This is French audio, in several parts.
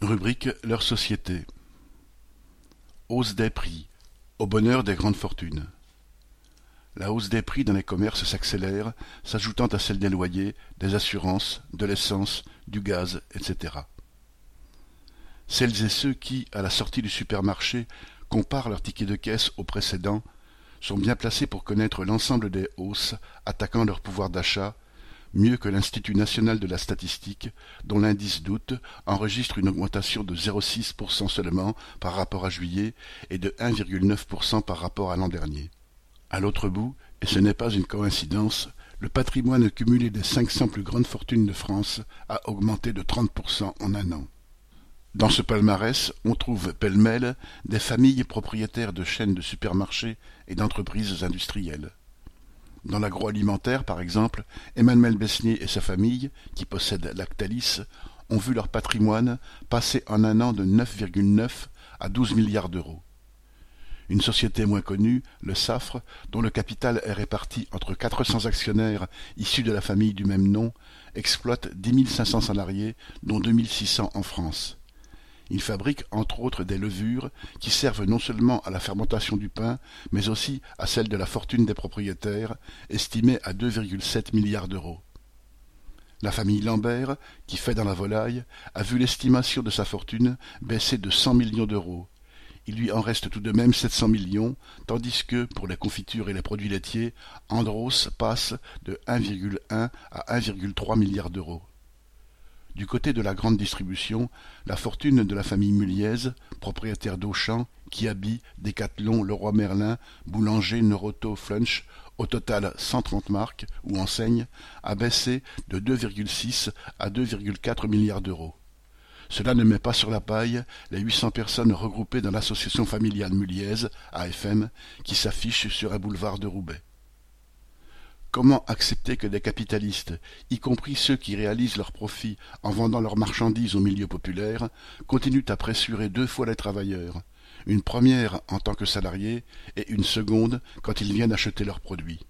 Rubrique Leur société. Hausse des prix. Au bonheur des grandes fortunes. La hausse des prix dans les commerces s'accélère, s'ajoutant à celle des loyers, des assurances, de l'essence, du gaz, etc. Celles et ceux qui, à la sortie du supermarché, comparent leur ticket de caisse au précédent, sont bien placés pour connaître l'ensemble des hausses attaquant leur pouvoir d'achat, mieux que l'Institut national de la statistique, dont l'indice d'août enregistre une augmentation de 0,6% seulement par rapport à juillet et de 1,9% par rapport à l'an dernier. À l'autre bout, et ce n'est pas une coïncidence, le patrimoine cumulé des 500 plus grandes fortunes de France a augmenté de 30% en un an. Dans ce palmarès, on trouve pêle-mêle des familles propriétaires de chaînes de supermarchés et d'entreprises industrielles. Dans l'agroalimentaire, par exemple, Emmanuel Besnier et sa famille, qui possèdent Lactalis, ont vu leur patrimoine passer en un an de 9,9 à 12 milliards d'euros. Une société moins connue, le SAFRE, dont le capital est réparti entre 400 actionnaires issus de la famille du même nom, exploite 10 500 salariés, dont 2600 en France. Il fabrique entre autres des levures qui servent non seulement à la fermentation du pain, mais aussi à celle de la fortune des propriétaires, estimée à 2,7 milliards d'euros. La famille Lambert, qui fait dans la volaille, a vu l'estimation de sa fortune baisser de 100 millions d'euros. Il lui en reste tout de même 700 millions, tandis que, pour les confitures et les produits laitiers, Andros passe de 1,1 à 1,3 milliards d'euros. Du côté de la grande distribution, la fortune de la famille Muliez, propriétaire d'Auchan, Kiabi, Decathlon, Leroy Merlin, Boulanger, Noroto, Flunch, au total 130 marques ou enseignes, a baissé de 2,6 à 2,4 milliards d'euros. Cela ne met pas sur la paille les 800 personnes regroupées dans l'association familiale Muliez, AFM, qui s'affiche sur un boulevard de Roubaix. Comment accepter que des capitalistes, y compris ceux qui réalisent leurs profits en vendant leurs marchandises au milieu populaire, continuent à pressurer deux fois les travailleurs, une première en tant que salariés et une seconde quand ils viennent acheter leurs produits?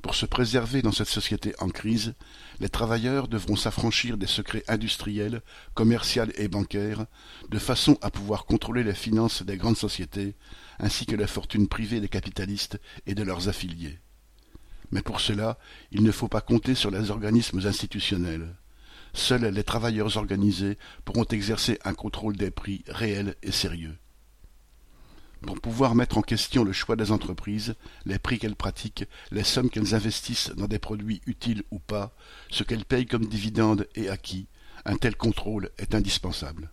Pour se préserver dans cette société en crise, les travailleurs devront s'affranchir des secrets industriels, commerciaux et bancaires, de façon à pouvoir contrôler les finances des grandes sociétés, ainsi que les fortunes privées des capitalistes et de leurs affiliés. Mais pour cela, il ne faut pas compter sur les organismes institutionnels. Seuls les travailleurs organisés pourront exercer un contrôle des prix réel et sérieux. Pour pouvoir mettre en question le choix des entreprises, les prix qu'elles pratiquent, les sommes qu'elles investissent dans des produits utiles ou pas, ce qu'elles payent comme dividendes et acquis, un tel contrôle est indispensable.